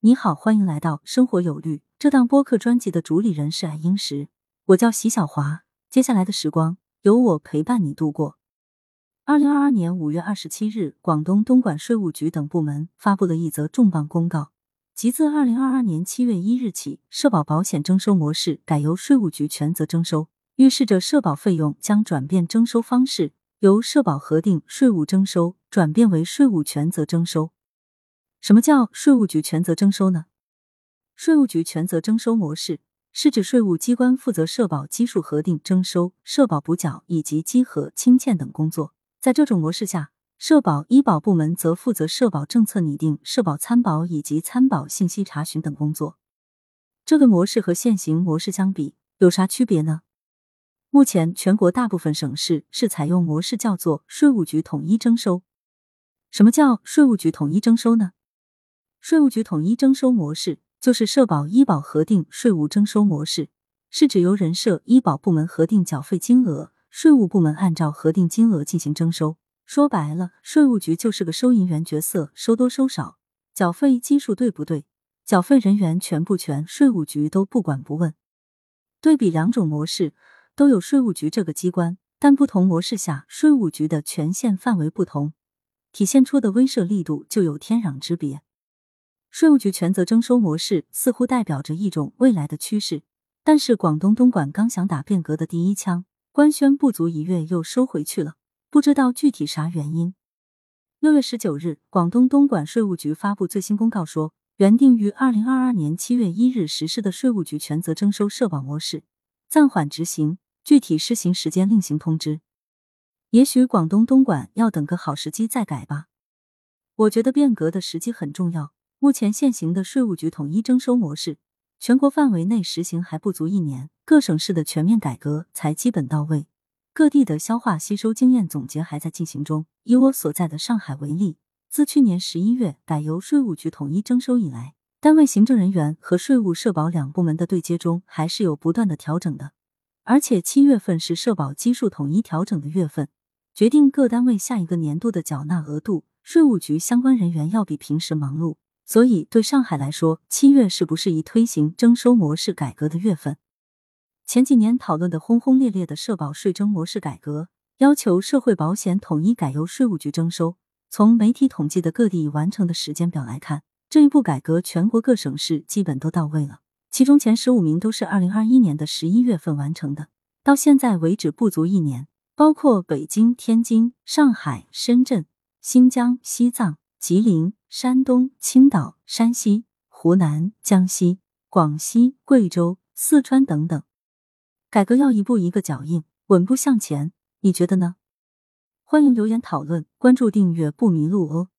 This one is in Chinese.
你好，欢迎来到生活有律这档播客专辑的主理人是爱英石，我叫席小华。接下来的时光由我陪伴你度过。二零二二年五月二十七日，广东东莞税务局等部门发布了一则重磅公告，即自二零二二年七月一日起，社保保险征收模式改由税务局全责征收，预示着社保费用将转变征收方式，由社保核定税务征收转变为税务全责征收。什么叫税务局全责征收呢？税务局全责征收模式是指税务机关负责社保基数核定、征收、社保补缴以及稽核、清欠等工作。在这种模式下，社保、医保部门则负责社保政策拟定、社保参保以及参保信息查询等工作。这个模式和现行模式相比有啥区别呢？目前，全国大部分省市是采用模式叫做税务局统一征收。什么叫税务局统一征收呢？税务局统一征收模式就是社保、医保核定税务征收模式，是指由人社、医保部门核定缴费金额，税务部门按照核定金额进行征收。说白了，税务局就是个收银员角色，收多收少，缴费基数对不对，缴费人员全不全，税务局都不管不问。对比两种模式，都有税务局这个机关，但不同模式下，税务局的权限范围不同，体现出的威慑力度就有天壤之别。税务局全责征收模式似乎代表着一种未来的趋势，但是广东东莞刚想打变革的第一枪，官宣不足一月又收回去了，不知道具体啥原因。六月十九日，广东东莞税务局发布最新公告说，原定于二零二二年七月一日实施的税务局全责征收社保模式暂缓执行，具体施行时间另行通知。也许广东东莞要等个好时机再改吧。我觉得变革的时机很重要。目前现行的税务局统一征收模式，全国范围内实行还不足一年，各省市的全面改革才基本到位，各地的消化吸收经验总结还在进行中。以我所在的上海为例，自去年十一月改由税务局统一征收以来，单位行政人员和税务社保两部门的对接中还是有不断的调整的，而且七月份是社保基数统一调整的月份，决定各单位下一个年度的缴纳额度，税务局相关人员要比平时忙碌。所以，对上海来说，七月是不是一推行征收模式改革的月份？前几年讨论的轰轰烈烈的社保税征模式改革，要求社会保险统一改由税务局征收。从媒体统计的各地完成的时间表来看，这一步改革全国各省市基本都到位了。其中前十五名都是二零二一年的十一月份完成的，到现在为止不足一年。包括北京、天津、上海、深圳、新疆、西藏。吉林、山东、青岛、山西、湖南、江西、广西、贵州、四川等等，改革要一步一个脚印，稳步向前。你觉得呢？欢迎留言讨论，关注订阅不迷路哦。